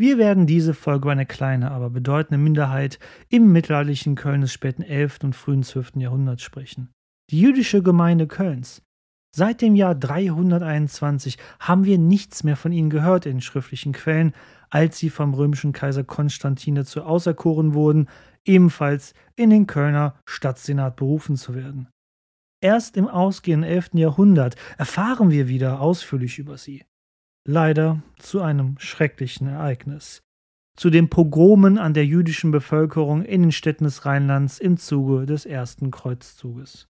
Wir werden diese Folge über eine kleine, aber bedeutende Minderheit im mittelalterlichen Köln des späten 11. und frühen 12. Jahrhunderts sprechen. Die jüdische Gemeinde Kölns. Seit dem Jahr 321 haben wir nichts mehr von ihnen gehört in schriftlichen Quellen, als sie vom römischen Kaiser Konstantin dazu auserkoren wurden, ebenfalls in den Kölner Stadtsenat berufen zu werden. Erst im ausgehenden 11. Jahrhundert erfahren wir wieder ausführlich über sie leider zu einem schrecklichen Ereignis. Zu den Pogromen an der jüdischen Bevölkerung in den Städten des Rheinlands im Zuge des ersten Kreuzzuges.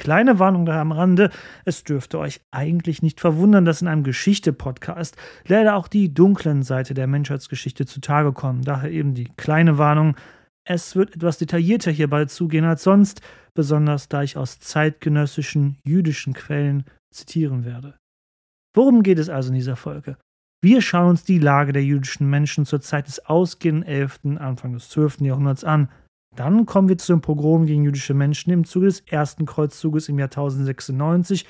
Kleine Warnung da am Rande, es dürfte euch eigentlich nicht verwundern, dass in einem Geschichte-Podcast leider auch die dunklen Seite der Menschheitsgeschichte zutage kommen. Daher eben die kleine Warnung, es wird etwas detaillierter hierbei zugehen als sonst, besonders da ich aus zeitgenössischen jüdischen Quellen zitieren werde. Worum geht es also in dieser Folge? Wir schauen uns die Lage der jüdischen Menschen zur Zeit des ausgehenden 11., Anfang des 12. Jahrhunderts an. Dann kommen wir zu dem Pogrom gegen jüdische Menschen im Zuge des ersten Kreuzzuges im Jahr 1096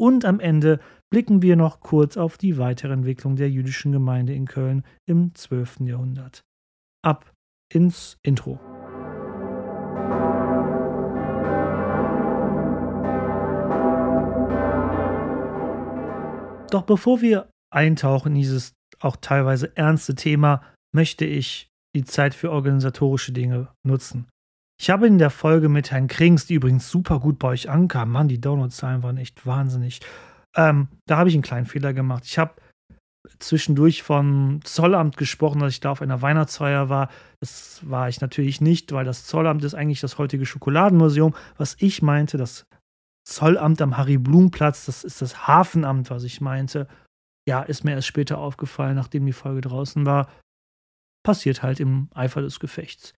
und am Ende blicken wir noch kurz auf die weitere Entwicklung der jüdischen Gemeinde in Köln im 12. Jahrhundert. Ab ins Intro. Doch bevor wir eintauchen in dieses auch teilweise ernste Thema, möchte ich die Zeit für organisatorische Dinge nutzen. Ich habe in der Folge mit Herrn Krings, die übrigens super gut bei euch ankam, Mann, die Downloadzahlen waren echt wahnsinnig. Ähm, da habe ich einen kleinen Fehler gemacht. Ich habe zwischendurch vom Zollamt gesprochen, dass ich da auf einer Weihnachtsfeier war. Das war ich natürlich nicht, weil das Zollamt ist eigentlich das heutige Schokoladenmuseum. Was ich meinte, das Zollamt am Harry-Blum-Platz, das ist das Hafenamt, was ich meinte. Ja, ist mir erst später aufgefallen, nachdem die Folge draußen war. Passiert halt im Eifer des Gefechts.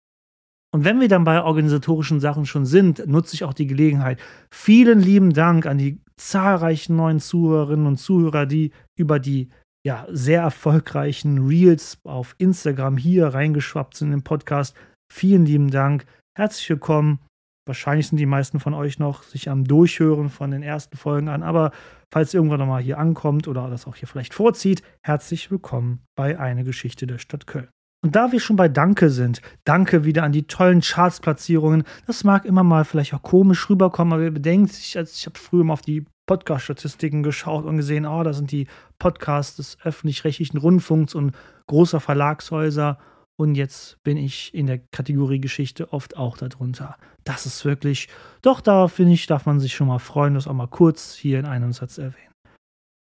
Und wenn wir dann bei organisatorischen Sachen schon sind, nutze ich auch die Gelegenheit. Vielen lieben Dank an die zahlreichen neuen Zuhörerinnen und Zuhörer, die über die ja, sehr erfolgreichen Reels auf Instagram hier reingeschwappt sind im Podcast. Vielen lieben Dank. Herzlich willkommen. Wahrscheinlich sind die meisten von euch noch sich am Durchhören von den ersten Folgen an, aber falls ihr irgendwann nochmal hier ankommt oder das auch hier vielleicht vorzieht, herzlich willkommen bei Eine Geschichte der Stadt Köln. Und da wir schon bei Danke sind, danke wieder an die tollen Chartsplatzierungen. Das mag immer mal vielleicht auch komisch rüberkommen, aber ihr bedenkt, ich, ich habe früher mal auf die Podcast-Statistiken geschaut und gesehen, oh, da sind die Podcasts des öffentlich-rechtlichen Rundfunks und großer Verlagshäuser und jetzt bin ich in der Kategorie Geschichte oft auch darunter. Das ist wirklich, doch da finde ich, darf man sich schon mal freuen, das auch mal kurz hier in einem Satz erwähnen.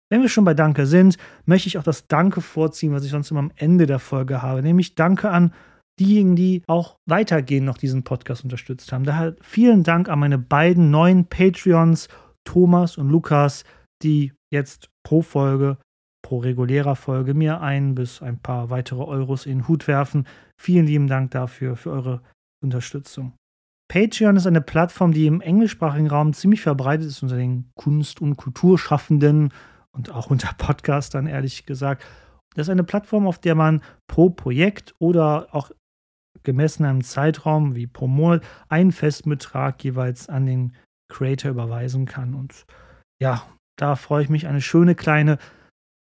Wenn wir schon bei Danke sind, möchte ich auch das Danke vorziehen, was ich sonst immer am Ende der Folge habe, nämlich Danke an diejenigen, die auch weitergehend noch diesen Podcast unterstützt haben. Daher vielen Dank an meine beiden neuen Patreons, Thomas und Lukas, die jetzt pro Folge pro regulärer Folge mir ein bis ein paar weitere Euros in den Hut werfen. Vielen lieben Dank dafür, für eure Unterstützung. Patreon ist eine Plattform, die im englischsprachigen Raum ziemlich verbreitet ist unter den Kunst- und Kulturschaffenden und auch unter Podcastern, ehrlich gesagt. Das ist eine Plattform, auf der man pro Projekt oder auch gemessen einem Zeitraum wie pro Monat einen festen Betrag jeweils an den Creator überweisen kann. Und ja, da freue ich mich, eine schöne kleine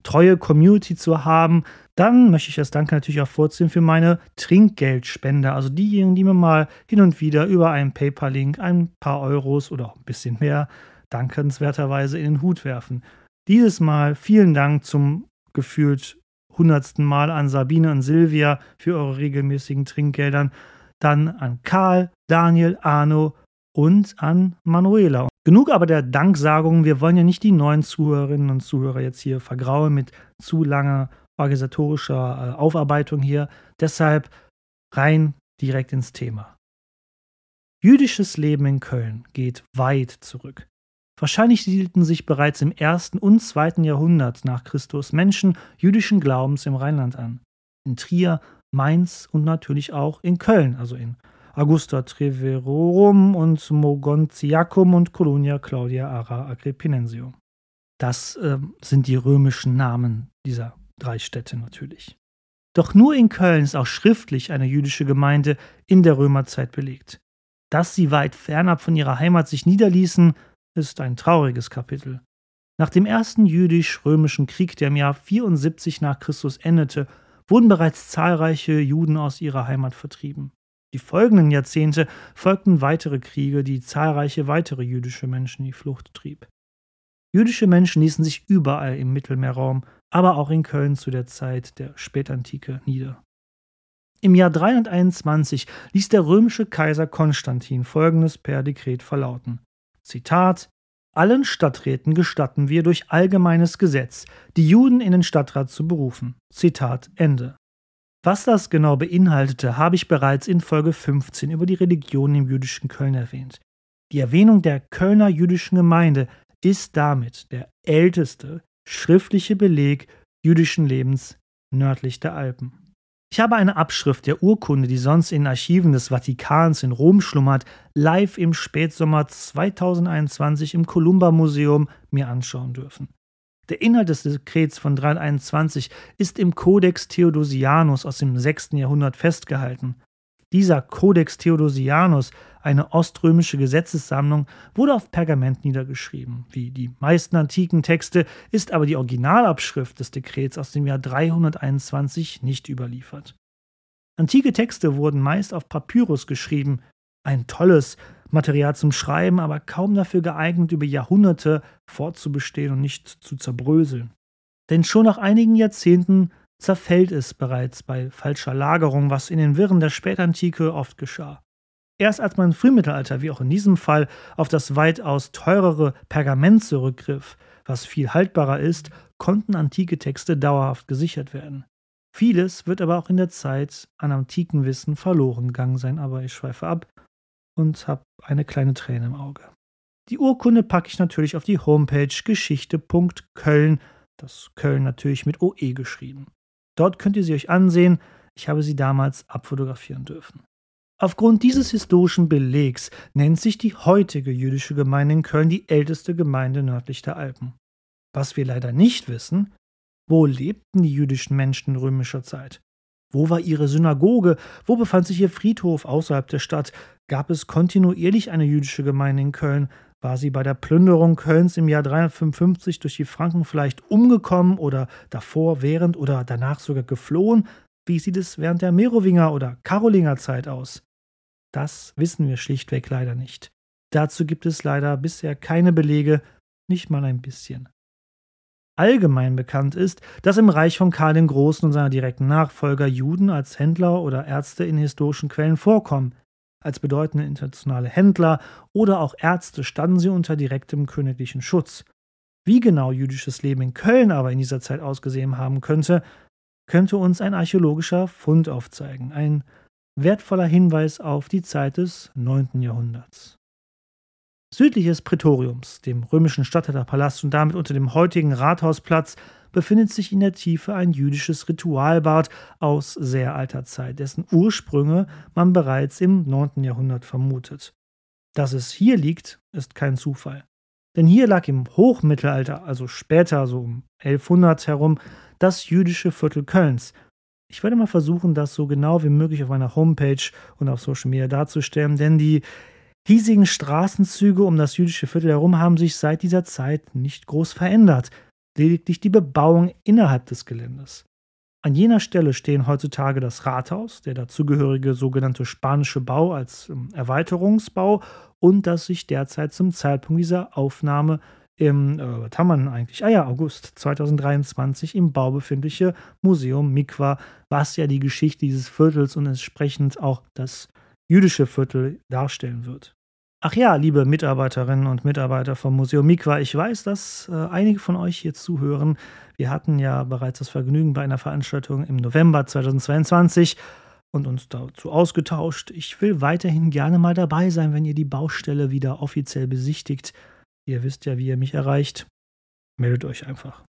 treue Community zu haben, dann möchte ich das Danke natürlich auch vorziehen für meine Trinkgeldspender. Also diejenigen, die mir mal hin und wieder über einen PayPal-Link ein paar Euros oder auch ein bisschen mehr dankenswerterweise in den Hut werfen. Dieses Mal vielen Dank zum gefühlt hundertsten Mal an Sabine und Silvia für eure regelmäßigen Trinkgeldern. Dann an Karl, Daniel, Arno und an Manuela. Genug aber der Danksagungen. Wir wollen ja nicht die neuen Zuhörerinnen und Zuhörer jetzt hier vergrauen mit zu langer organisatorischer äh, Aufarbeitung hier. Deshalb rein direkt ins Thema. Jüdisches Leben in Köln geht weit zurück. Wahrscheinlich siedelten sich bereits im ersten und zweiten Jahrhundert nach Christus Menschen jüdischen Glaubens im Rheinland an. In Trier, Mainz und natürlich auch in Köln, also in Augusta Treverorum und Mogontiacum und Colonia Claudia Ara Agrippinensium. Das äh, sind die römischen Namen dieser drei Städte natürlich. Doch nur in Köln ist auch schriftlich eine jüdische Gemeinde in der Römerzeit belegt. Dass sie weit fernab von ihrer Heimat sich niederließen, ist ein trauriges Kapitel. Nach dem ersten jüdisch-römischen Krieg, der im Jahr 74 nach Christus endete, wurden bereits zahlreiche Juden aus ihrer Heimat vertrieben. Die folgenden Jahrzehnte folgten weitere Kriege, die zahlreiche weitere jüdische Menschen in die Flucht trieb. Jüdische Menschen ließen sich überall im Mittelmeerraum, aber auch in Köln zu der Zeit der Spätantike nieder. Im Jahr 321 ließ der römische Kaiser Konstantin folgendes per Dekret verlauten: Zitat: Allen Stadträten gestatten wir durch allgemeines Gesetz, die Juden in den Stadtrat zu berufen. Zitat Ende. Was das genau beinhaltete, habe ich bereits in Folge 15 über die Religion im jüdischen Köln erwähnt. Die Erwähnung der Kölner jüdischen Gemeinde ist damit der älteste schriftliche Beleg jüdischen Lebens nördlich der Alpen. Ich habe eine Abschrift der Urkunde, die sonst in Archiven des Vatikans in Rom schlummert, live im Spätsommer 2021 im Columba Museum mir anschauen dürfen. Der Inhalt des Dekrets von 321 ist im Codex Theodosianus aus dem 6. Jahrhundert festgehalten. Dieser Codex Theodosianus, eine oströmische Gesetzessammlung, wurde auf Pergament niedergeschrieben. Wie die meisten antiken Texte ist aber die Originalabschrift des Dekrets aus dem Jahr 321 nicht überliefert. Antike Texte wurden meist auf Papyrus geschrieben, ein tolles Material zum Schreiben, aber kaum dafür geeignet, über Jahrhunderte fortzubestehen und nicht zu zerbröseln. Denn schon nach einigen Jahrzehnten zerfällt es bereits bei falscher Lagerung, was in den Wirren der Spätantike oft geschah. Erst als man im Frühmittelalter, wie auch in diesem Fall, auf das weitaus teurere Pergament zurückgriff, was viel haltbarer ist, konnten antike Texte dauerhaft gesichert werden. Vieles wird aber auch in der Zeit an antiken Wissen verloren gegangen sein, aber ich schweife ab und habe eine kleine Träne im Auge. Die Urkunde packe ich natürlich auf die Homepage geschichte.köln, das Köln natürlich mit OE geschrieben. Dort könnt ihr sie euch ansehen. Ich habe sie damals abfotografieren dürfen. Aufgrund dieses historischen Belegs nennt sich die heutige jüdische Gemeinde in Köln die älteste Gemeinde nördlich der Alpen. Was wir leider nicht wissen, wo lebten die jüdischen Menschen in römischer Zeit? Wo war ihre Synagoge? Wo befand sich ihr Friedhof außerhalb der Stadt? Gab es kontinuierlich eine jüdische Gemeinde in Köln? War sie bei der Plünderung Kölns im Jahr 355 durch die Franken vielleicht umgekommen oder davor, während oder danach sogar geflohen? Wie sieht es während der Merowinger oder Karolinger Zeit aus? Das wissen wir schlichtweg leider nicht. Dazu gibt es leider bisher keine Belege, nicht mal ein bisschen. Allgemein bekannt ist, dass im Reich von Karl dem Großen und seiner direkten Nachfolger Juden als Händler oder Ärzte in historischen Quellen vorkommen. Als bedeutende internationale Händler oder auch Ärzte standen sie unter direktem königlichen Schutz. Wie genau jüdisches Leben in Köln aber in dieser Zeit ausgesehen haben könnte, könnte uns ein archäologischer Fund aufzeigen, ein wertvoller Hinweis auf die Zeit des 9. Jahrhunderts. Südlich des Prätoriums, dem römischen Statthalterpalast und damit unter dem heutigen Rathausplatz, befindet sich in der Tiefe ein jüdisches Ritualbad aus sehr alter Zeit, dessen Ursprünge man bereits im 9. Jahrhundert vermutet. Dass es hier liegt, ist kein Zufall. Denn hier lag im Hochmittelalter, also später, so um 1100 herum, das jüdische Viertel Kölns. Ich werde mal versuchen, das so genau wie möglich auf meiner Homepage und auf Social Media darzustellen, denn die hiesigen Straßenzüge um das jüdische Viertel herum haben sich seit dieser Zeit nicht groß verändert lediglich die Bebauung innerhalb des Geländes. An jener Stelle stehen heutzutage das Rathaus, der dazugehörige sogenannte spanische Bau als ähm, Erweiterungsbau und das sich derzeit zum Zeitpunkt dieser Aufnahme im, äh, was haben wir eigentlich? Ah ja, August 2023 im Bau befindliche Museum Mikwa, was ja die Geschichte dieses Viertels und entsprechend auch das jüdische Viertel darstellen wird. Ach ja, liebe Mitarbeiterinnen und Mitarbeiter vom Museum Mikwa, ich weiß, dass äh, einige von euch hier zuhören. Wir hatten ja bereits das Vergnügen bei einer Veranstaltung im November 2022 und uns dazu ausgetauscht. Ich will weiterhin gerne mal dabei sein, wenn ihr die Baustelle wieder offiziell besichtigt. Ihr wisst ja, wie ihr mich erreicht. Meldet euch einfach.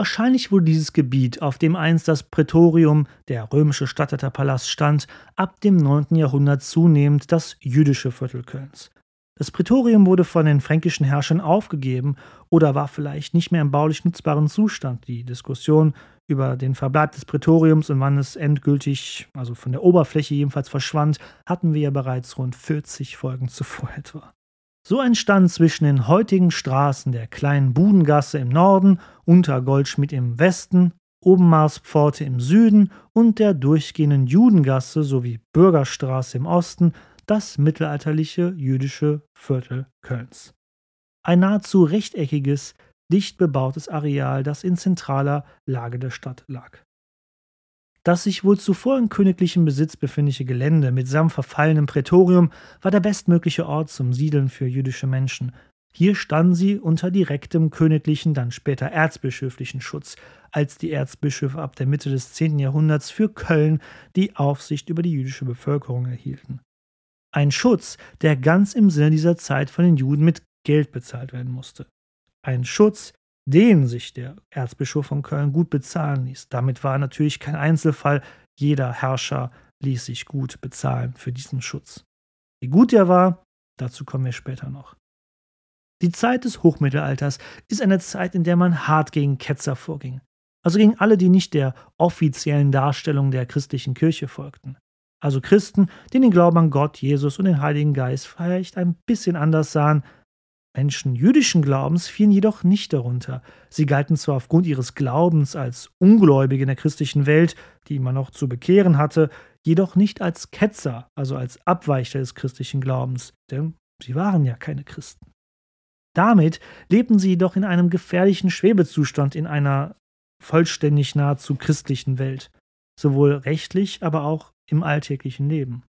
Wahrscheinlich wurde dieses Gebiet, auf dem einst das Prätorium, der römische Statthalterpalast, stand, ab dem 9. Jahrhundert zunehmend das jüdische Viertel Kölns. Das Prätorium wurde von den fränkischen Herrschern aufgegeben oder war vielleicht nicht mehr im baulich nutzbaren Zustand. Die Diskussion über den Verbleib des Prätoriums und wann es endgültig, also von der Oberfläche jedenfalls verschwand, hatten wir ja bereits rund 40 Folgen zuvor etwa. So entstand zwischen den heutigen Straßen der kleinen Budengasse im Norden, Unter Goldschmidt im Westen, Obenmarspforte im Süden und der durchgehenden Judengasse sowie Bürgerstraße im Osten das mittelalterliche jüdische Viertel Kölns. Ein nahezu rechteckiges, dicht bebautes Areal, das in zentraler Lage der Stadt lag. Das sich wohl zuvor in königlichem Besitz befindliche Gelände mitsamt verfallenem Prätorium war der bestmögliche Ort zum Siedeln für jüdische Menschen. Hier standen sie unter direktem königlichen, dann später erzbischöflichen Schutz, als die Erzbischöfe ab der Mitte des 10. Jahrhunderts für Köln die Aufsicht über die jüdische Bevölkerung erhielten. Ein Schutz, der ganz im Sinne dieser Zeit von den Juden mit Geld bezahlt werden musste. Ein Schutz, den sich der Erzbischof von Köln gut bezahlen ließ. Damit war natürlich kein Einzelfall. Jeder Herrscher ließ sich gut bezahlen für diesen Schutz. Wie gut er war, dazu kommen wir später noch. Die Zeit des Hochmittelalters ist eine Zeit, in der man hart gegen Ketzer vorging. Also gegen alle, die nicht der offiziellen Darstellung der christlichen Kirche folgten. Also Christen, die den Glauben an Gott, Jesus und den Heiligen Geist vielleicht ein bisschen anders sahen Menschen jüdischen Glaubens fielen jedoch nicht darunter. Sie galten zwar aufgrund ihres Glaubens als Ungläubige in der christlichen Welt, die man noch zu bekehren hatte, jedoch nicht als Ketzer, also als Abweicher des christlichen Glaubens, denn sie waren ja keine Christen. Damit lebten sie jedoch in einem gefährlichen Schwebezustand in einer vollständig nahezu christlichen Welt, sowohl rechtlich, aber auch im alltäglichen Leben.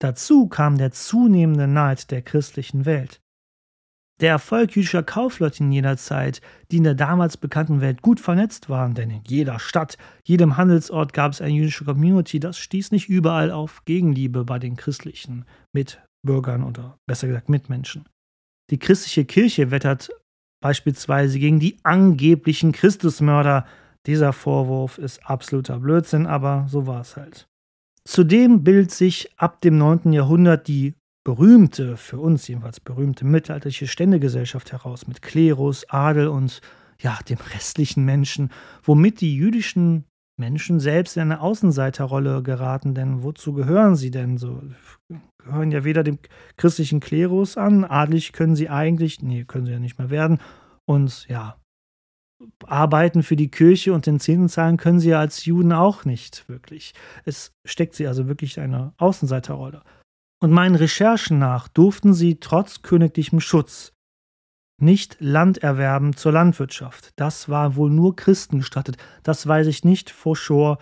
Dazu kam der zunehmende Neid der christlichen Welt. Der Erfolg jüdischer Kaufleute in jener Zeit, die in der damals bekannten Welt gut vernetzt waren, denn in jeder Stadt, jedem Handelsort gab es eine jüdische Community, das stieß nicht überall auf Gegenliebe bei den christlichen Mitbürgern oder besser gesagt Mitmenschen. Die christliche Kirche wettert beispielsweise gegen die angeblichen Christusmörder. Dieser Vorwurf ist absoluter Blödsinn, aber so war es halt. Zudem bildet sich ab dem 9. Jahrhundert die berühmte, für uns jedenfalls berühmte mittelalterliche Ständegesellschaft heraus mit Klerus, Adel und ja, dem restlichen Menschen, womit die jüdischen Menschen selbst in eine Außenseiterrolle geraten, denn wozu gehören sie denn so? Gehören ja weder dem christlichen Klerus an, adelig können sie eigentlich, nee, können sie ja nicht mehr werden, und ja, arbeiten für die Kirche und den Zehnten zahlen können sie ja als Juden auch nicht wirklich. Es steckt sie also wirklich eine Außenseiterrolle und meinen Recherchen nach durften sie trotz königlichem Schutz nicht Land erwerben zur Landwirtschaft. Das war wohl nur Christen gestattet. Das weiß ich nicht for sure.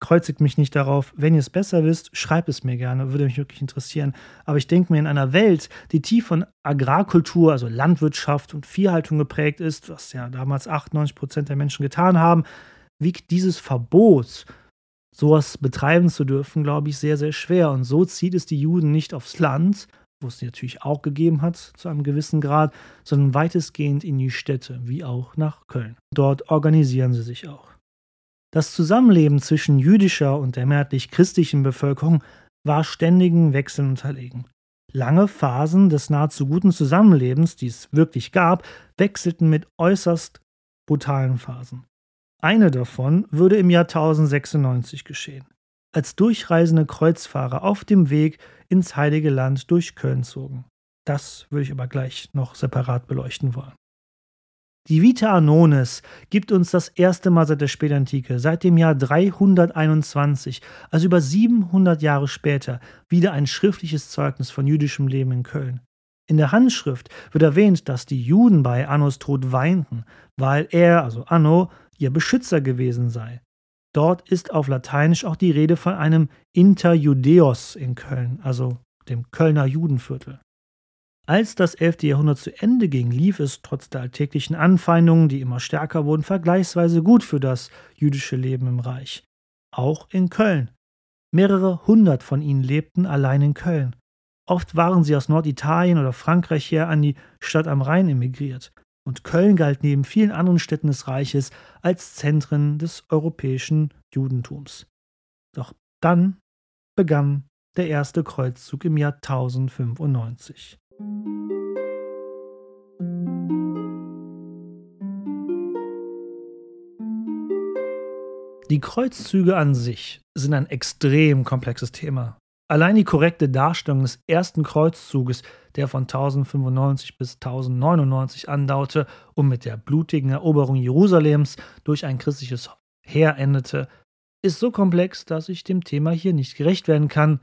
Kreuzigt mich nicht darauf. Wenn ihr es besser wisst, schreibt es mir gerne, würde mich wirklich interessieren. Aber ich denke mir, in einer Welt, die tief von Agrarkultur, also Landwirtschaft und Viehhaltung geprägt ist, was ja damals 98 Prozent der Menschen getan haben, wiegt dieses Verbot sowas betreiben zu dürfen, glaube ich, sehr, sehr schwer. Und so zieht es die Juden nicht aufs Land, wo es sie natürlich auch gegeben hat, zu einem gewissen Grad, sondern weitestgehend in die Städte, wie auch nach Köln. Dort organisieren sie sich auch. Das Zusammenleben zwischen jüdischer und der mehrheitlich christlichen Bevölkerung war ständigen Wechseln unterlegen. Lange Phasen des nahezu guten Zusammenlebens, die es wirklich gab, wechselten mit äußerst brutalen Phasen. Eine davon würde im Jahr 1096 geschehen, als durchreisende Kreuzfahrer auf dem Weg ins Heilige Land durch Köln zogen. Das würde ich aber gleich noch separat beleuchten wollen. Die Vita Anonis gibt uns das erste Mal seit der Spätantike, seit dem Jahr 321, also über 700 Jahre später, wieder ein schriftliches Zeugnis von jüdischem Leben in Köln. In der Handschrift wird erwähnt, dass die Juden bei Annos Tod weinten, weil er, also Anno, ihr Beschützer gewesen sei. Dort ist auf Lateinisch auch die Rede von einem Interjudeos in Köln, also dem Kölner Judenviertel. Als das 11. Jahrhundert zu Ende ging, lief es trotz der alltäglichen Anfeindungen, die immer stärker wurden, vergleichsweise gut für das jüdische Leben im Reich. Auch in Köln. Mehrere hundert von ihnen lebten allein in Köln. Oft waren sie aus Norditalien oder Frankreich her an die Stadt am Rhein emigriert und Köln galt neben vielen anderen Städten des Reiches als Zentren des europäischen Judentums. Doch dann begann der erste Kreuzzug im Jahr 1095. Die Kreuzzüge an sich sind ein extrem komplexes Thema. Allein die korrekte Darstellung des ersten Kreuzzuges, der von 1095 bis 1099 andauerte und mit der blutigen Eroberung Jerusalems durch ein christliches Heer endete, ist so komplex, dass ich dem Thema hier nicht gerecht werden kann.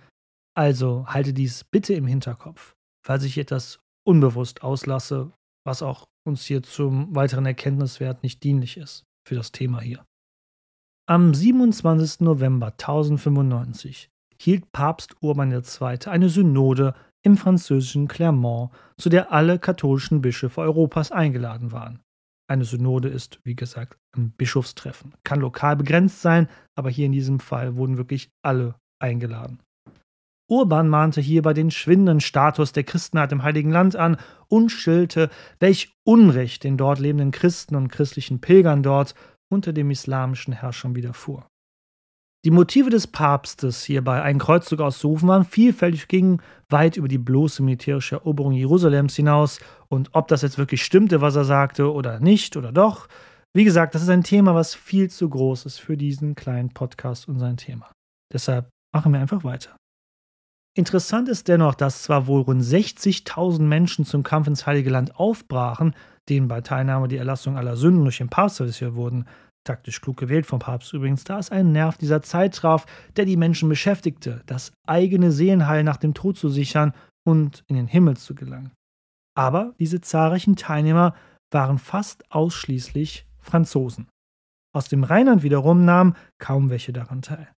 Also halte dies bitte im Hinterkopf, falls ich etwas unbewusst auslasse, was auch uns hier zum weiteren Erkenntniswert nicht dienlich ist für das Thema hier. Am 27. November 1095 hielt Papst Urban II. eine Synode im französischen Clermont, zu der alle katholischen Bischöfe Europas eingeladen waren. Eine Synode ist, wie gesagt, ein Bischofstreffen. Kann lokal begrenzt sein, aber hier in diesem Fall wurden wirklich alle eingeladen. Urban mahnte hierbei den schwindenden Status der Christenheit im Heiligen Land an und schilderte, welch Unrecht den dort lebenden Christen und christlichen Pilgern dort unter dem islamischen Herrschern widerfuhr. Die Motive des Papstes, hierbei einen Kreuzzug auszurufen, waren vielfältig, gingen weit über die bloße militärische Eroberung Jerusalems hinaus. Und ob das jetzt wirklich stimmte, was er sagte, oder nicht, oder doch, wie gesagt, das ist ein Thema, was viel zu groß ist für diesen kleinen Podcast und sein Thema. Deshalb machen wir einfach weiter. Interessant ist dennoch, dass zwar wohl rund 60.000 Menschen zum Kampf ins Heilige Land aufbrachen, denen bei Teilnahme die Erlassung aller Sünden durch den Papst hier wurden, taktisch klug gewählt vom Papst übrigens, da es einen Nerv dieser Zeit traf, der die Menschen beschäftigte, das eigene Seelenheil nach dem Tod zu sichern und in den Himmel zu gelangen. Aber diese zahlreichen Teilnehmer waren fast ausschließlich Franzosen. Aus dem Rheinland wiederum nahmen kaum welche daran teil.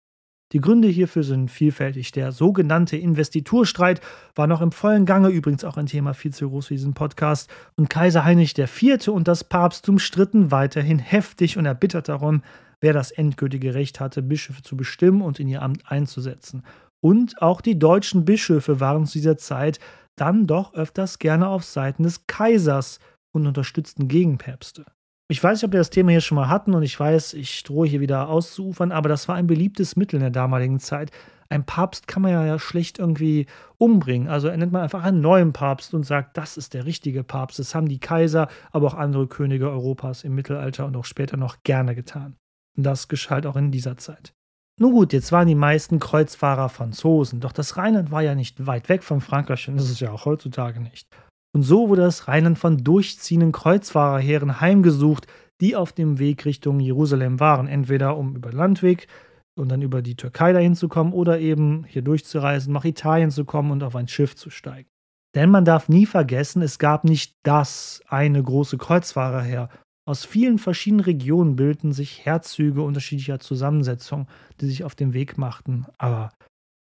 Die Gründe hierfür sind vielfältig. Der sogenannte Investiturstreit war noch im vollen Gange, übrigens auch ein Thema viel zu groß für diesen Podcast. Und Kaiser Heinrich IV. und das Papsttum stritten weiterhin heftig und erbittert darum, wer das endgültige Recht hatte, Bischöfe zu bestimmen und in ihr Amt einzusetzen. Und auch die deutschen Bischöfe waren zu dieser Zeit dann doch öfters gerne auf Seiten des Kaisers und unterstützten Gegenpäpste. Ich weiß nicht, ob wir das Thema hier schon mal hatten und ich weiß, ich drohe hier wieder auszuufern, aber das war ein beliebtes Mittel in der damaligen Zeit. Ein Papst kann man ja schlecht irgendwie umbringen. Also nennt man einfach einen neuen Papst und sagt, das ist der richtige Papst. Das haben die Kaiser, aber auch andere Könige Europas im Mittelalter und auch später noch gerne getan. Und das geschah halt auch in dieser Zeit. Nun gut, jetzt waren die meisten Kreuzfahrer Franzosen, doch das Rheinland war ja nicht weit weg von Frankreich und das ist ja auch heutzutage nicht. Und so wurde das Rheinland von durchziehenden Kreuzfahrerheeren heimgesucht, die auf dem Weg Richtung Jerusalem waren, entweder um über Landweg und dann über die Türkei dahin zu kommen oder eben hier durchzureisen, nach Italien zu kommen und auf ein Schiff zu steigen. Denn man darf nie vergessen, es gab nicht das eine große Kreuzfahrerheer. Aus vielen verschiedenen Regionen bildeten sich Herzüge unterschiedlicher Zusammensetzung, die sich auf den Weg machten. Aber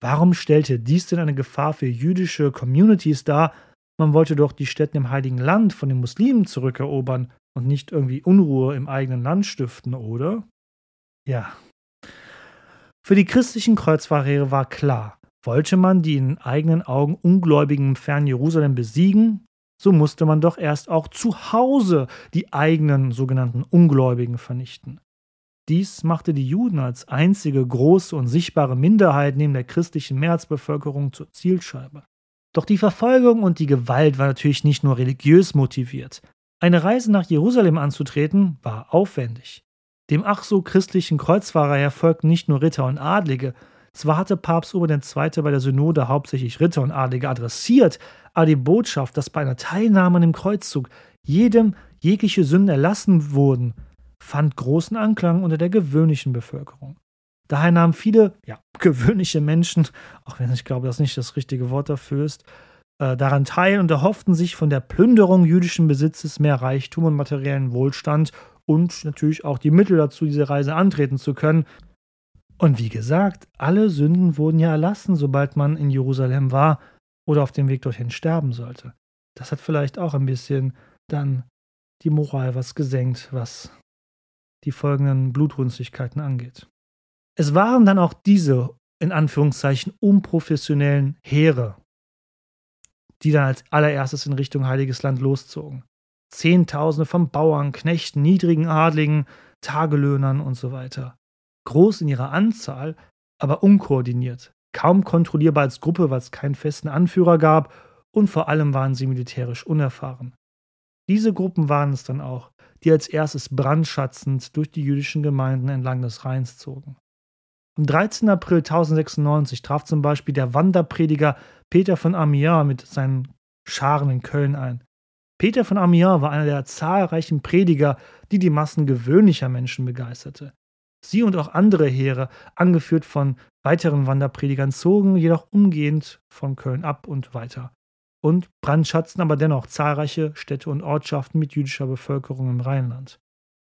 warum stellte dies denn eine Gefahr für jüdische Communities dar, man wollte doch die Städte im Heiligen Land von den Muslimen zurückerobern und nicht irgendwie Unruhe im eigenen Land stiften, oder? Ja. Für die christlichen Kreuzfahrere war klar, wollte man die in eigenen Augen Ungläubigen im fernen Jerusalem besiegen, so musste man doch erst auch zu Hause die eigenen sogenannten Ungläubigen vernichten. Dies machte die Juden als einzige große und sichtbare Minderheit neben der christlichen Mehrheitsbevölkerung zur Zielscheibe. Doch die Verfolgung und die Gewalt war natürlich nicht nur religiös motiviert. Eine Reise nach Jerusalem anzutreten war aufwendig. Dem ach so christlichen Kreuzfahrerheer folgten nicht nur Ritter und Adlige. Zwar hatte Papst Urban II. bei der Synode hauptsächlich Ritter und Adlige adressiert, aber die Botschaft, dass bei einer Teilnahme an dem Kreuzzug jedem jegliche Sünden erlassen wurden, fand großen Anklang unter der gewöhnlichen Bevölkerung. Daher nahmen viele ja, gewöhnliche Menschen, auch wenn ich glaube, das nicht das richtige Wort dafür ist, äh, daran teil und erhofften sich von der Plünderung jüdischen Besitzes mehr Reichtum und materiellen Wohlstand und natürlich auch die Mittel dazu, diese Reise antreten zu können. Und wie gesagt, alle Sünden wurden ja erlassen, sobald man in Jerusalem war oder auf dem Weg dorthin sterben sollte. Das hat vielleicht auch ein bisschen dann die Moral was gesenkt, was die folgenden Blutrünstigkeiten angeht. Es waren dann auch diese, in Anführungszeichen, unprofessionellen Heere, die dann als allererstes in Richtung Heiliges Land loszogen. Zehntausende von Bauern, Knechten, niedrigen Adligen, Tagelöhnern und so weiter. Groß in ihrer Anzahl, aber unkoordiniert, kaum kontrollierbar als Gruppe, weil es keinen festen Anführer gab und vor allem waren sie militärisch unerfahren. Diese Gruppen waren es dann auch, die als erstes brandschatzend durch die jüdischen Gemeinden entlang des Rheins zogen. Am 13. April 1096 traf zum Beispiel der Wanderprediger Peter von Amiens mit seinen Scharen in Köln ein. Peter von Amiens war einer der zahlreichen Prediger, die die Massen gewöhnlicher Menschen begeisterte. Sie und auch andere Heere, angeführt von weiteren Wanderpredigern, zogen jedoch umgehend von Köln ab und weiter und brandschatzten aber dennoch zahlreiche Städte und Ortschaften mit jüdischer Bevölkerung im Rheinland.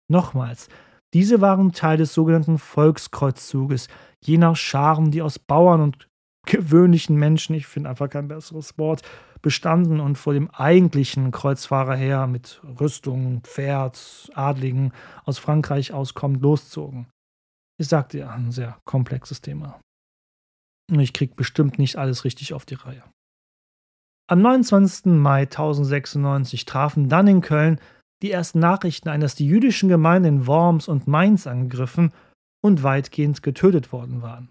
Nochmals, diese waren Teil des sogenannten Volkskreuzzuges, jener Scharen, die aus Bauern und gewöhnlichen Menschen, ich finde einfach kein besseres Wort, bestanden und vor dem eigentlichen Kreuzfahrerheer mit Rüstung, Pferd, Adligen aus Frankreich auskommt, loszogen. Ich sagte ja, ein sehr komplexes Thema. Ich krieg bestimmt nicht alles richtig auf die Reihe. Am 29. Mai 1096 trafen dann in Köln die ersten Nachrichten ein, dass die jüdischen Gemeinden in Worms und Mainz angegriffen und weitgehend getötet worden waren.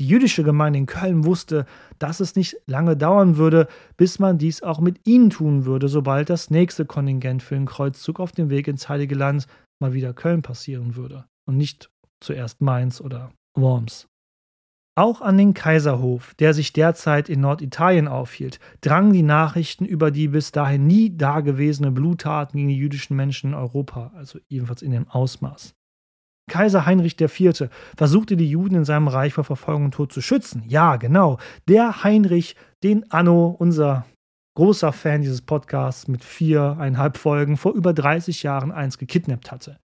Die jüdische Gemeinde in Köln wusste, dass es nicht lange dauern würde, bis man dies auch mit ihnen tun würde, sobald das nächste Kontingent für den Kreuzzug auf dem Weg ins Heilige Land mal wieder Köln passieren würde und nicht zuerst Mainz oder Worms. Auch an den Kaiserhof, der sich derzeit in Norditalien aufhielt, drangen die Nachrichten über die bis dahin nie dagewesene Bluttaten gegen die jüdischen Menschen in Europa, also ebenfalls in dem Ausmaß. Kaiser Heinrich IV. versuchte die Juden in seinem Reich vor Verfolgung und Tod zu schützen. Ja, genau. Der Heinrich, den Anno, unser großer Fan dieses Podcasts mit viereinhalb Folgen, vor über 30 Jahren eins gekidnappt hatte.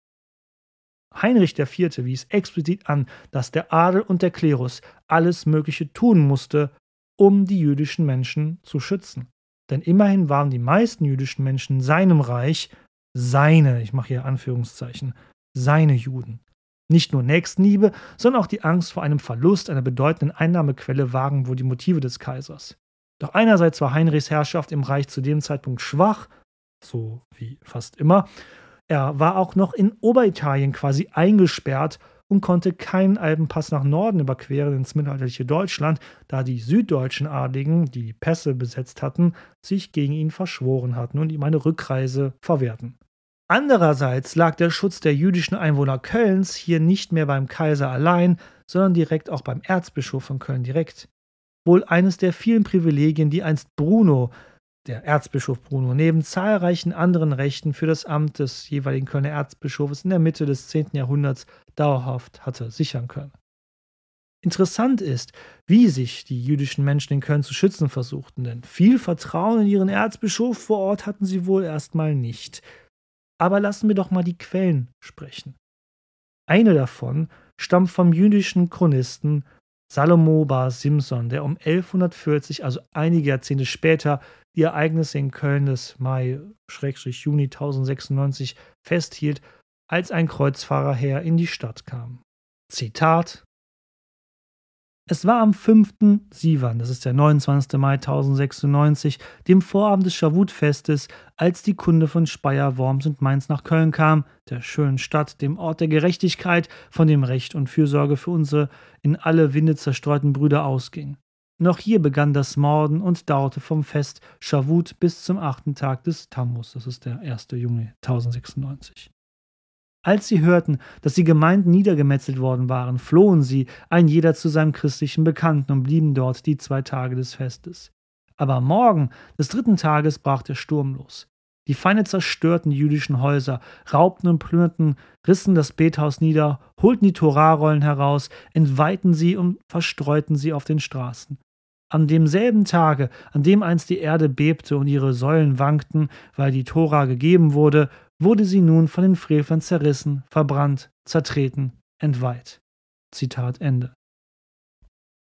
Heinrich IV. wies explizit an, dass der Adel und der Klerus alles Mögliche tun musste, um die jüdischen Menschen zu schützen. Denn immerhin waren die meisten jüdischen Menschen in seinem Reich seine, ich mache hier Anführungszeichen, seine Juden. Nicht nur Nächstenliebe, sondern auch die Angst vor einem Verlust einer bedeutenden Einnahmequelle waren wohl die Motive des Kaisers. Doch einerseits war Heinrichs Herrschaft im Reich zu dem Zeitpunkt schwach, so wie fast immer. Er war auch noch in Oberitalien quasi eingesperrt und konnte keinen Alpenpass nach Norden überqueren ins mittelalterliche Deutschland, da die süddeutschen Adligen, die die Pässe besetzt hatten, sich gegen ihn verschworen hatten und ihm eine Rückreise verwehrten. Andererseits lag der Schutz der jüdischen Einwohner Kölns hier nicht mehr beim Kaiser allein, sondern direkt auch beim Erzbischof von Köln direkt. Wohl eines der vielen Privilegien, die einst Bruno, der Erzbischof Bruno, neben zahlreichen anderen Rechten für das Amt des jeweiligen Kölner Erzbischofs in der Mitte des 10. Jahrhunderts dauerhaft hatte sichern können. Interessant ist, wie sich die jüdischen Menschen in Köln zu schützen versuchten, denn viel Vertrauen in ihren Erzbischof vor Ort hatten sie wohl erstmal nicht. Aber lassen wir doch mal die Quellen sprechen. Eine davon stammt vom jüdischen Chronisten Salomo Bar Simson, der um 1140, also einige Jahrzehnte später, die Ereignisse in Köln des Mai-Juni 1096 festhielt, als ein Kreuzfahrerheer in die Stadt kam. Zitat es war am 5. Sivan, das ist der 29. Mai 1096, dem Vorabend des Schavut-Festes, als die Kunde von Speyer, Worms und Mainz nach Köln kam, der schönen Stadt, dem Ort der Gerechtigkeit, von dem Recht und Fürsorge für unsere in alle Winde zerstreuten Brüder ausging. Noch hier begann das Morden und dauerte vom Fest Schavut bis zum achten Tag des Tammuz, das ist der 1. Juni 1096. Als sie hörten, dass die Gemeinden niedergemetzelt worden waren, flohen sie, ein jeder zu seinem christlichen Bekannten und blieben dort die zwei Tage des Festes. Aber am Morgen des dritten Tages brach der Sturm los. Die Feinde zerstörten die jüdischen Häuser, raubten und plünderten, rissen das Bethaus nieder, holten die Torarollen heraus, entweihten sie und verstreuten sie auf den Straßen. An demselben Tage, an dem einst die Erde bebte und ihre Säulen wankten, weil die Tora gegeben wurde, wurde sie nun von den Frevlern zerrissen, verbrannt, zertreten, entweiht. Zitat Ende.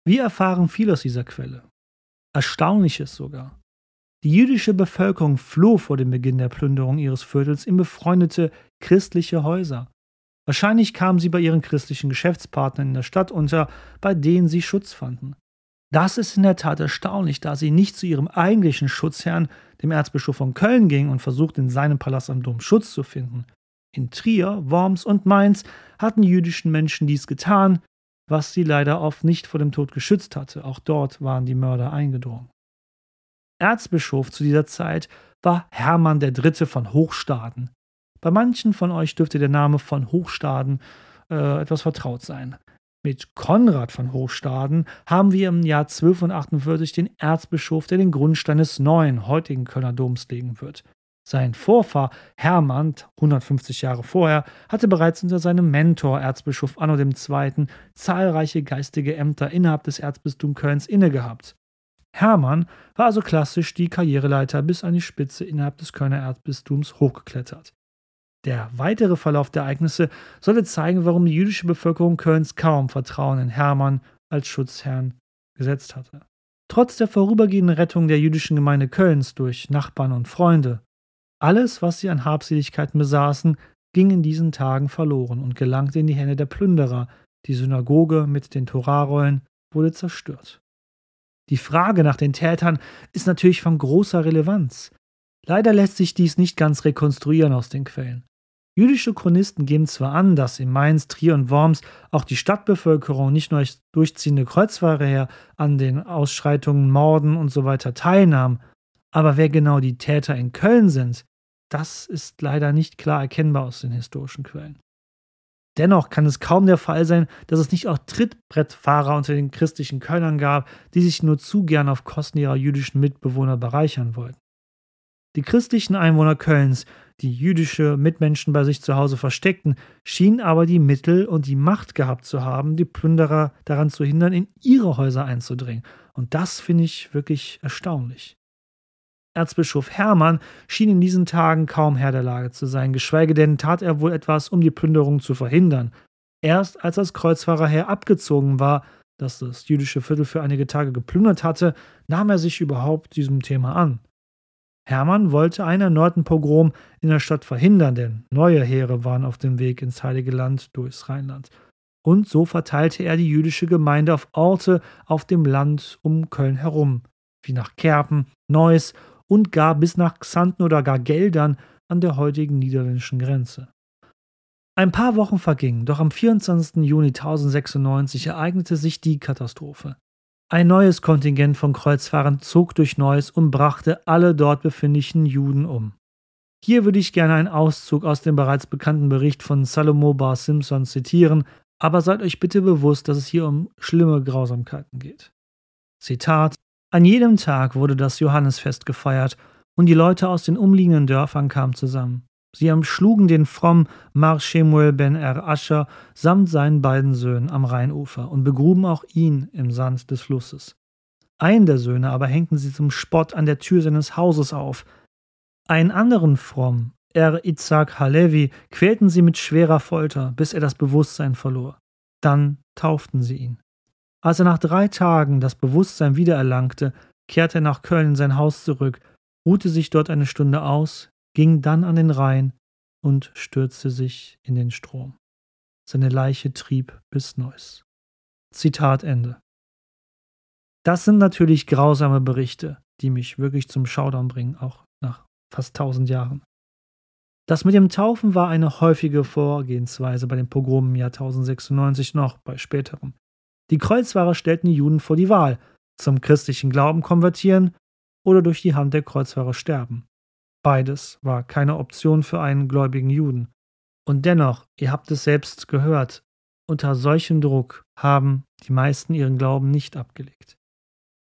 Wir erfahren viel aus dieser Quelle. Erstaunliches sogar. Die jüdische Bevölkerung floh vor dem Beginn der Plünderung ihres Viertels in befreundete christliche Häuser. Wahrscheinlich kamen sie bei ihren christlichen Geschäftspartnern in der Stadt unter, bei denen sie Schutz fanden. Das ist in der Tat erstaunlich, da sie nicht zu ihrem eigentlichen Schutzherrn, dem Erzbischof von Köln, ging und versuchten in seinem Palast am Dom Schutz zu finden. In Trier, Worms und Mainz hatten jüdischen Menschen dies getan, was sie leider oft nicht vor dem Tod geschützt hatte. Auch dort waren die Mörder eingedrungen. Erzbischof zu dieser Zeit war Hermann III. von Hochstaden. Bei manchen von euch dürfte der Name von Hochstaden äh, etwas vertraut sein. Mit Konrad von Hochstaden haben wir im Jahr 1248 den Erzbischof, der den Grundstein des neuen, heutigen Kölner Doms legen wird. Sein Vorfahr Hermann, 150 Jahre vorher, hatte bereits unter seinem Mentor Erzbischof Anno II. zahlreiche geistige Ämter innerhalb des Erzbistums Kölns innegehabt. Hermann war also klassisch die Karriereleiter bis an die Spitze innerhalb des Kölner Erzbistums hochgeklettert. Der weitere Verlauf der Ereignisse sollte zeigen, warum die jüdische Bevölkerung Kölns kaum Vertrauen in Hermann als Schutzherrn gesetzt hatte. Trotz der vorübergehenden Rettung der jüdischen Gemeinde Kölns durch Nachbarn und Freunde, alles, was sie an Habseligkeiten besaßen, ging in diesen Tagen verloren und gelangte in die Hände der Plünderer. Die Synagoge mit den Torarollen wurde zerstört. Die Frage nach den Tätern ist natürlich von großer Relevanz. Leider lässt sich dies nicht ganz rekonstruieren aus den Quellen. Jüdische Chronisten geben zwar an, dass in Mainz, Trier und Worms auch die Stadtbevölkerung nicht nur durch durchziehende Kreuzfahrer an den Ausschreitungen, Morden und so weiter teilnahm, aber wer genau die Täter in Köln sind, das ist leider nicht klar erkennbar aus den historischen Quellen. Dennoch kann es kaum der Fall sein, dass es nicht auch Trittbrettfahrer unter den christlichen Kölnern gab, die sich nur zu gern auf Kosten ihrer jüdischen Mitbewohner bereichern wollten. Die christlichen Einwohner Kölns, die jüdische Mitmenschen bei sich zu Hause versteckten, schienen aber die Mittel und die Macht gehabt zu haben, die Plünderer daran zu hindern, in ihre Häuser einzudringen. Und das finde ich wirklich erstaunlich. Erzbischof Hermann schien in diesen Tagen kaum Herr der Lage zu sein, geschweige denn tat er wohl etwas, um die Plünderung zu verhindern. Erst als das Kreuzfahrerheer abgezogen war, das das jüdische Viertel für einige Tage geplündert hatte, nahm er sich überhaupt diesem Thema an. Hermann wollte einen erneuten Pogrom in der Stadt verhindern, denn neue Heere waren auf dem Weg ins Heilige Land durchs Rheinland. Und so verteilte er die jüdische Gemeinde auf Orte auf dem Land um Köln herum, wie nach Kerpen, Neuss und gar bis nach Xanten oder gar Geldern an der heutigen niederländischen Grenze. Ein paar Wochen vergingen, doch am 24. Juni 1096 ereignete sich die Katastrophe. Ein neues Kontingent von Kreuzfahrern zog durch Neuss und brachte alle dort befindlichen Juden um. Hier würde ich gerne einen Auszug aus dem bereits bekannten Bericht von Salomo Bar Simpson zitieren, aber seid euch bitte bewusst, dass es hier um schlimme Grausamkeiten geht. Zitat an jedem Tag wurde das Johannesfest gefeiert und die Leute aus den umliegenden Dörfern kamen zusammen. Sie schlugen den frommen Mar Shemuel ben Er Ascher samt seinen beiden Söhnen am Rheinufer und begruben auch ihn im Sand des Flusses. Einen der Söhne aber hängten sie zum Spott an der Tür seines Hauses auf. Einen anderen fromm, Er Itzak Halevi, quälten sie mit schwerer Folter, bis er das Bewusstsein verlor. Dann tauften sie ihn. Als er nach drei Tagen das Bewusstsein wiedererlangte, kehrte er nach Köln in sein Haus zurück, ruhte sich dort eine Stunde aus, ging dann an den Rhein und stürzte sich in den Strom. Seine Leiche trieb bis Neuss. Zitat Ende. Das sind natürlich grausame Berichte, die mich wirklich zum Schaudern bringen, auch nach fast tausend Jahren. Das mit dem Taufen war eine häufige Vorgehensweise bei den Pogromen im Jahr 1096 noch, bei späteren. Die Kreuzfahrer stellten die Juden vor die Wahl, zum christlichen Glauben konvertieren oder durch die Hand der Kreuzfahrer sterben. Beides war keine Option für einen gläubigen Juden. Und dennoch, ihr habt es selbst gehört, unter solchem Druck haben die meisten ihren Glauben nicht abgelegt.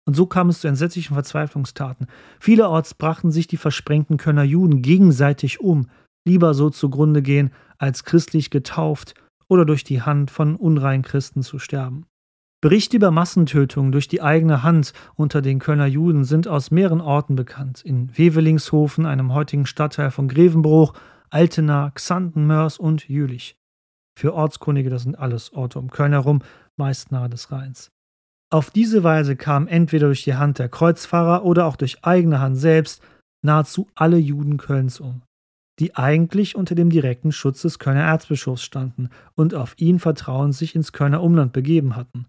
Und so kam es zu entsetzlichen Verzweiflungstaten. Vielerorts brachten sich die versprengten Kölner Juden gegenseitig um, lieber so zugrunde gehen, als christlich getauft oder durch die Hand von unreinen Christen zu sterben. Berichte über Massentötungen durch die eigene Hand unter den Kölner Juden sind aus mehreren Orten bekannt. In Wevelingshofen, einem heutigen Stadtteil von Grevenbruch, Altena, Xanten, Mörs und Jülich. Für Ortskundige, das sind alles Orte um Köln herum, meist nahe des Rheins. Auf diese Weise kamen entweder durch die Hand der Kreuzfahrer oder auch durch eigene Hand selbst nahezu alle Juden Kölns um, die eigentlich unter dem direkten Schutz des Kölner Erzbischofs standen und auf ihn vertrauend sich ins Kölner Umland begeben hatten.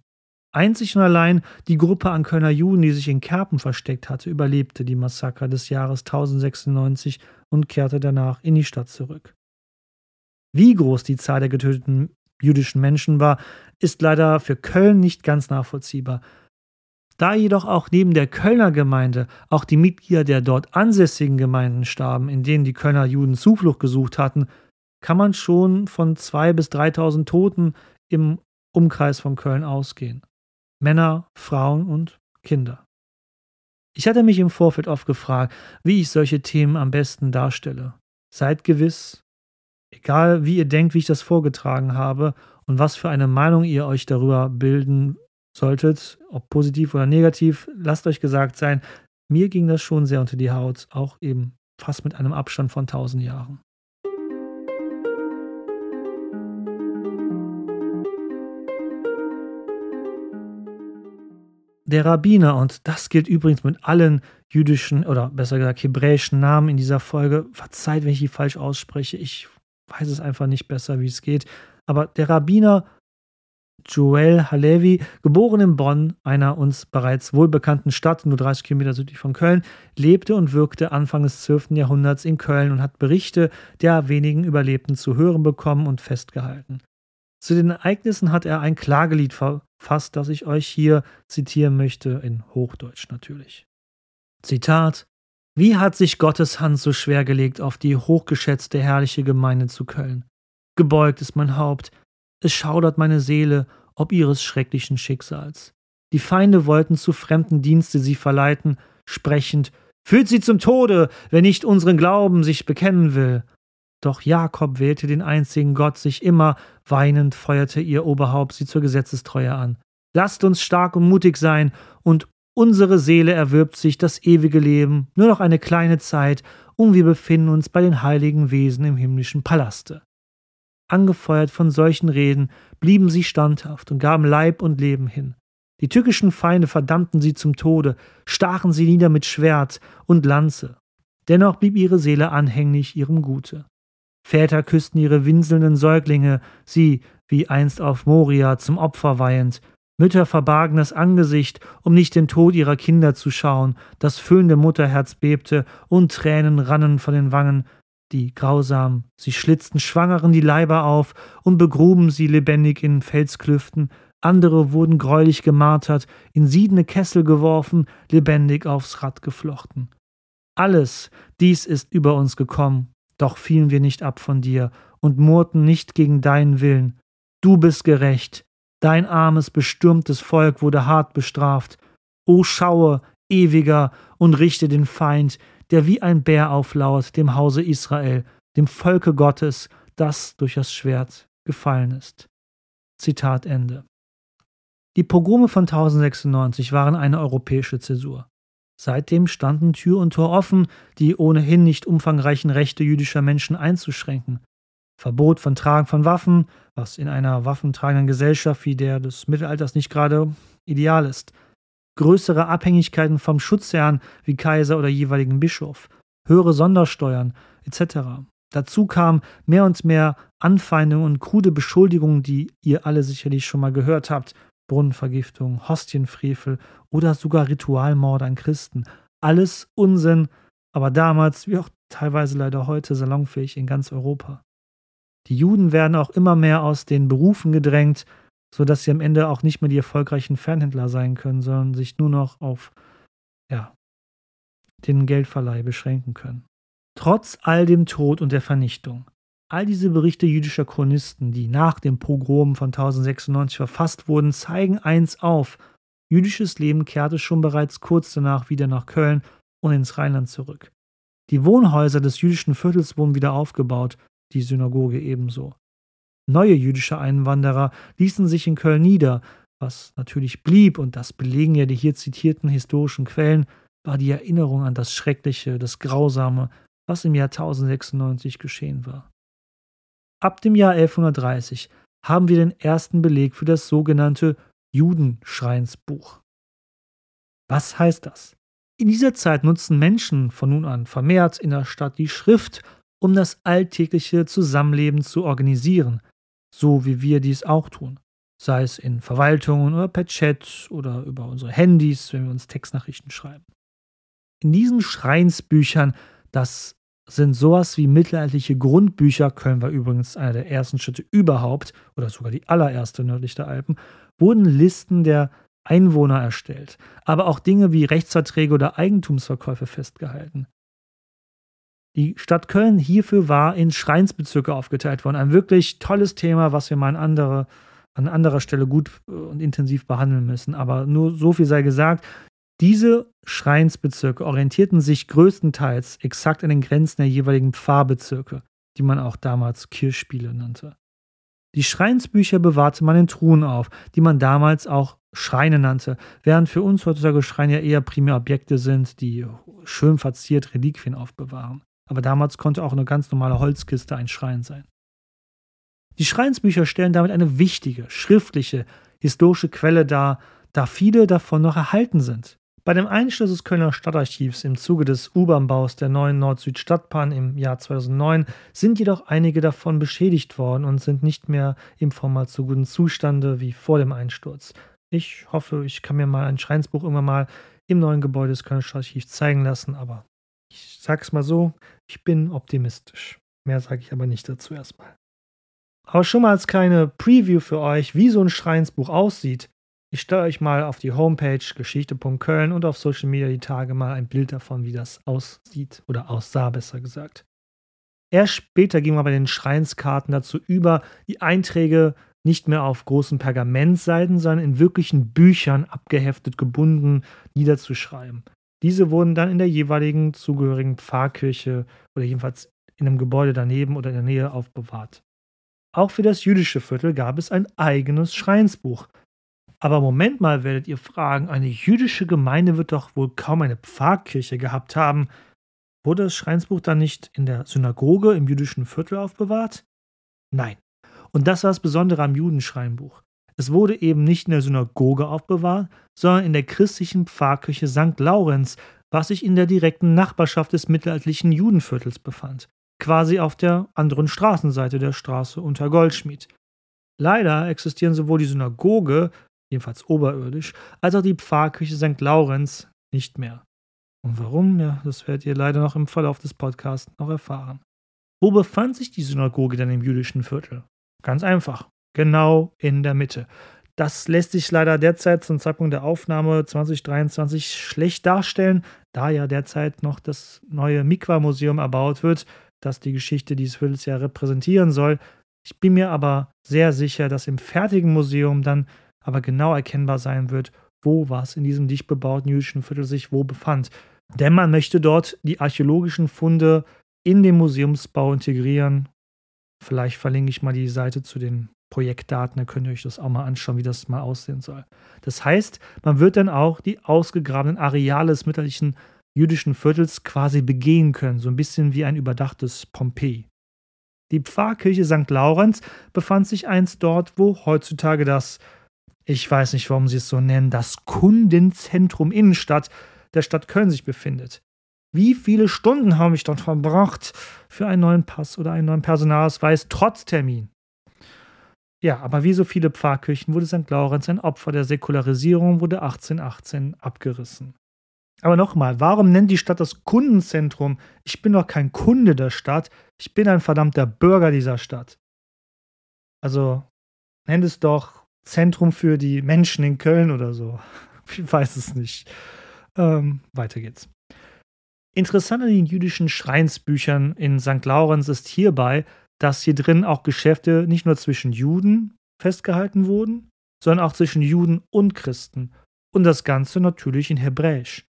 Einzig und allein die Gruppe an Kölner Juden, die sich in Kerpen versteckt hatte, überlebte die Massaker des Jahres 1096 und kehrte danach in die Stadt zurück. Wie groß die Zahl der getöteten jüdischen Menschen war, ist leider für Köln nicht ganz nachvollziehbar. Da jedoch auch neben der Kölner Gemeinde auch die Mitglieder der dort ansässigen Gemeinden starben, in denen die Kölner Juden Zuflucht gesucht hatten, kann man schon von zwei bis 3.000 Toten im Umkreis von Köln ausgehen. Männer, Frauen und Kinder. Ich hatte mich im Vorfeld oft gefragt, wie ich solche Themen am besten darstelle. Seid gewiss, egal wie ihr denkt, wie ich das vorgetragen habe und was für eine Meinung ihr euch darüber bilden solltet, ob positiv oder negativ, lasst euch gesagt sein, mir ging das schon sehr unter die Haut, auch eben fast mit einem Abstand von tausend Jahren. Der Rabbiner, und das gilt übrigens mit allen jüdischen oder besser gesagt hebräischen Namen in dieser Folge, verzeiht, wenn ich die falsch ausspreche, ich weiß es einfach nicht besser, wie es geht, aber der Rabbiner Joel Halevi, geboren in Bonn, einer uns bereits wohlbekannten Stadt, nur 30 Kilometer südlich von Köln, lebte und wirkte Anfang des 12. Jahrhunderts in Köln und hat Berichte der wenigen Überlebten zu hören bekommen und festgehalten. Zu den Ereignissen hat er ein Klagelied verfasst, das ich euch hier zitieren möchte, in Hochdeutsch natürlich. Zitat Wie hat sich Gottes Hand so schwer gelegt auf die hochgeschätzte herrliche Gemeinde zu Köln? Gebeugt ist mein Haupt, es schaudert meine Seele ob ihres schrecklichen Schicksals. Die Feinde wollten zu fremden Dienste sie verleiten, sprechend Führt sie zum Tode, wer nicht unseren Glauben sich bekennen will. Doch Jakob wählte den einzigen Gott sich immer, weinend feuerte ihr Oberhaupt sie zur Gesetzestreue an. Lasst uns stark und mutig sein, und unsere Seele erwirbt sich das ewige Leben, nur noch eine kleine Zeit, und wir befinden uns bei den heiligen Wesen im himmlischen Palaste. Angefeuert von solchen Reden blieben sie standhaft und gaben Leib und Leben hin. Die tückischen Feinde verdammten sie zum Tode, stachen sie nieder mit Schwert und Lanze. Dennoch blieb ihre Seele anhänglich ihrem Gute. Väter küssten ihre winselnden Säuglinge, sie, wie einst auf Moria, zum Opfer weihend. Mütter verbargen das Angesicht, um nicht den Tod ihrer Kinder zu schauen, das füllende Mutterherz bebte und Tränen rannen von den Wangen, die grausam, sie schlitzten Schwangeren die Leiber auf und begruben sie lebendig in Felsklüften, andere wurden greulich gemartert, in siedende Kessel geworfen, lebendig aufs Rad geflochten. Alles dies ist über uns gekommen, doch fielen wir nicht ab von dir und murrten nicht gegen deinen Willen. Du bist gerecht, dein armes, bestürmtes Volk wurde hart bestraft. O schaue, ewiger, und richte den Feind, der wie ein Bär auflauert dem Hause Israel, dem Volke Gottes, das durch das Schwert gefallen ist. Zitat Ende. Die Pogrome von 1096 waren eine europäische Zäsur. Seitdem standen Tür und Tor offen, die ohnehin nicht umfangreichen Rechte jüdischer Menschen einzuschränken. Verbot von Tragen von Waffen, was in einer waffentragenden Gesellschaft wie der des Mittelalters nicht gerade ideal ist größere Abhängigkeiten vom Schutzherrn wie Kaiser oder jeweiligen Bischof, höhere Sondersteuern etc. Dazu kamen mehr und mehr Anfeindungen und krude Beschuldigungen, die ihr alle sicherlich schon mal gehört habt. Brunnenvergiftung, Hostienfrevel oder sogar Ritualmorde an Christen. Alles Unsinn, aber damals, wie auch teilweise leider heute, salonfähig in ganz Europa. Die Juden werden auch immer mehr aus den Berufen gedrängt, sodass sie am Ende auch nicht mehr die erfolgreichen Fernhändler sein können, sondern sich nur noch auf ja, den Geldverleih beschränken können. Trotz all dem Tod und der Vernichtung, all diese Berichte jüdischer Chronisten, die nach dem Pogrom von 1096 verfasst wurden, zeigen eins auf: Jüdisches Leben kehrte schon bereits kurz danach wieder nach Köln und ins Rheinland zurück. Die Wohnhäuser des jüdischen Viertels wurden wieder aufgebaut, die Synagoge ebenso. Neue jüdische Einwanderer ließen sich in Köln nieder. Was natürlich blieb, und das belegen ja die hier zitierten historischen Quellen, war die Erinnerung an das Schreckliche, das Grausame, was im Jahr 1096 geschehen war. Ab dem Jahr 1130 haben wir den ersten Beleg für das sogenannte Judenschreinsbuch. Was heißt das? In dieser Zeit nutzten Menschen von nun an vermehrt in der Stadt die Schrift, um das alltägliche Zusammenleben zu organisieren, so wie wir dies auch tun. Sei es in Verwaltungen oder per Chat oder über unsere Handys, wenn wir uns Textnachrichten schreiben. In diesen Schreinsbüchern, das sind sowas wie mittelalterliche Grundbücher, Köln war übrigens einer der ersten Städte überhaupt oder sogar die allererste nördlich der Alpen, wurden Listen der Einwohner erstellt, aber auch Dinge wie Rechtsverträge oder Eigentumsverkäufe festgehalten. Die Stadt Köln hierfür war in Schreinsbezirke aufgeteilt worden. Ein wirklich tolles Thema, was wir mal in andere, an anderer Stelle gut äh, und intensiv behandeln müssen. Aber nur so viel sei gesagt, diese Schreinsbezirke orientierten sich größtenteils exakt an den Grenzen der jeweiligen Pfarrbezirke, die man auch damals Kirchspiele nannte. Die Schreinsbücher bewahrte man in Truhen auf, die man damals auch Schreine nannte, während für uns heutzutage Schreine ja eher primär Objekte sind, die schön verziert Reliquien aufbewahren. Aber damals konnte auch eine ganz normale Holzkiste ein Schrein sein. Die Schreinsbücher stellen damit eine wichtige, schriftliche, historische Quelle dar, da viele davon noch erhalten sind. Bei dem Einschluss des Kölner Stadtarchivs im Zuge des U-Bahn-Baus der neuen Nord-Süd-Stadtbahn im Jahr 2009 sind jedoch einige davon beschädigt worden und sind nicht mehr im Format so guten Zustande wie vor dem Einsturz. Ich hoffe, ich kann mir mal ein Schreinsbuch immer mal im neuen Gebäude des Kölner Stadtarchivs zeigen lassen, aber ich sag's mal so, ich bin optimistisch. Mehr sage ich aber nicht dazu erstmal. Aber schon mal als kleine Preview für euch, wie so ein Schreinsbuch aussieht. Ich stelle euch mal auf die Homepage geschichte.köln und auf Social Media die Tage mal ein Bild davon, wie das aussieht oder aussah, besser gesagt. Erst später ging man bei den Schreinskarten dazu über, die Einträge nicht mehr auf großen Pergamentseiten, sondern in wirklichen Büchern abgeheftet, gebunden niederzuschreiben. Diese wurden dann in der jeweiligen zugehörigen Pfarrkirche oder jedenfalls in einem Gebäude daneben oder in der Nähe aufbewahrt. Auch für das jüdische Viertel gab es ein eigenes Schreinsbuch. Aber Moment mal, werdet ihr fragen, eine jüdische Gemeinde wird doch wohl kaum eine Pfarrkirche gehabt haben. Wurde das Schreinsbuch dann nicht in der Synagoge im jüdischen Viertel aufbewahrt? Nein. Und das war das Besondere am Judenschreinbuch. Es wurde eben nicht in der Synagoge aufbewahrt, sondern in der christlichen Pfarrkirche St. Laurenz, was sich in der direkten Nachbarschaft des mittelalterlichen Judenviertels befand, quasi auf der anderen Straßenseite der Straße unter Goldschmied. Leider existieren sowohl die Synagoge, jedenfalls oberirdisch, als auch die Pfarrkirche St. Laurenz nicht mehr. Und warum? Ja, das werdet ihr leider noch im Verlauf des Podcasts noch erfahren. Wo befand sich die Synagoge denn im jüdischen Viertel? Ganz einfach, genau in der Mitte. Das lässt sich leider derzeit zum Zeitpunkt der Aufnahme 2023 schlecht darstellen, da ja derzeit noch das neue Mikwa-Museum erbaut wird, das die Geschichte dieses Viertels ja repräsentieren soll. Ich bin mir aber sehr sicher, dass im fertigen Museum dann aber genau erkennbar sein wird, wo was in diesem dicht bebauten jüdischen Viertel sich wo befand. Denn man möchte dort die archäologischen Funde in den Museumsbau integrieren Vielleicht verlinke ich mal die Seite zu den Projektdaten, da könnt ihr euch das auch mal anschauen, wie das mal aussehen soll. Das heißt, man wird dann auch die ausgegrabenen Areale des mittelalterlichen jüdischen Viertels quasi begehen können, so ein bisschen wie ein überdachtes Pompeji. Die Pfarrkirche St. Laurenz befand sich einst dort, wo heutzutage das, ich weiß nicht, warum sie es so nennen, das Kundenzentrum Innenstadt der Stadt Köln sich befindet. Wie viele Stunden habe ich dort verbracht für einen neuen Pass oder einen neuen Personalausweis trotz Termin? Ja, aber wie so viele Pfarrkirchen wurde St. Laurenz ein Opfer der Säkularisierung, wurde 1818 abgerissen. Aber nochmal, warum nennt die Stadt das Kundenzentrum? Ich bin doch kein Kunde der Stadt, ich bin ein verdammter Bürger dieser Stadt. Also nennt es doch Zentrum für die Menschen in Köln oder so. Ich weiß es nicht. Ähm, weiter geht's. Interessant an den jüdischen Schreinsbüchern in St. Laurenz ist hierbei, dass hier drin auch Geschäfte nicht nur zwischen Juden festgehalten wurden, sondern auch zwischen Juden und Christen. Und das Ganze natürlich in Hebräisch.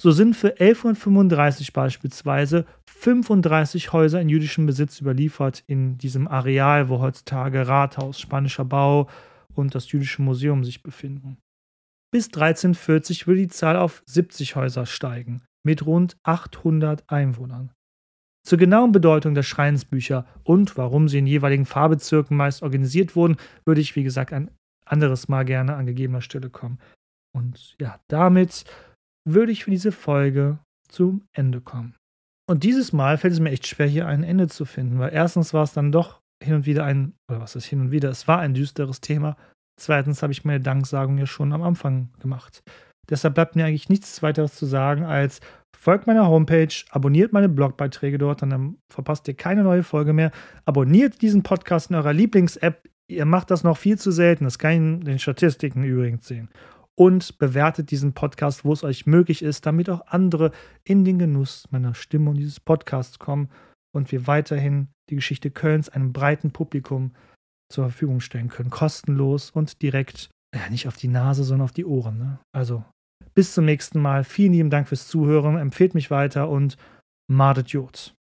So sind für 1135 beispielsweise 35 Häuser in jüdischem Besitz überliefert in diesem Areal, wo heutzutage Rathaus, spanischer Bau und das jüdische Museum sich befinden. Bis 1340 würde die Zahl auf 70 Häuser steigen mit rund 800 Einwohnern. Zur genauen Bedeutung der Schreinsbücher und warum sie in jeweiligen Fahrbezirken meist organisiert wurden, würde ich, wie gesagt, ein anderes Mal gerne an gegebener Stelle kommen. Und ja, damit würde ich für diese Folge zum Ende kommen. Und dieses Mal fällt es mir echt schwer, hier ein Ende zu finden, weil erstens war es dann doch hin und wieder ein, oder was ist hin und wieder, es war ein düsteres Thema. Zweitens habe ich meine Danksagung ja schon am Anfang gemacht. Deshalb bleibt mir eigentlich nichts weiteres zu sagen als folgt meiner Homepage, abonniert meine Blogbeiträge dort, dann verpasst ihr keine neue Folge mehr. Abonniert diesen Podcast in eurer Lieblings-App. Ihr macht das noch viel zu selten. Das kann ich in den Statistiken übrigens sehen. Und bewertet diesen Podcast, wo es euch möglich ist, damit auch andere in den Genuss meiner Stimme und dieses Podcasts kommen und wir weiterhin die Geschichte Kölns einem breiten Publikum zur Verfügung stellen können. Kostenlos und direkt, ja, nicht auf die Nase, sondern auf die Ohren. Ne? Also bis zum nächsten Mal. Vielen lieben Dank fürs Zuhören. Empfehlt mich weiter und Madet Jod.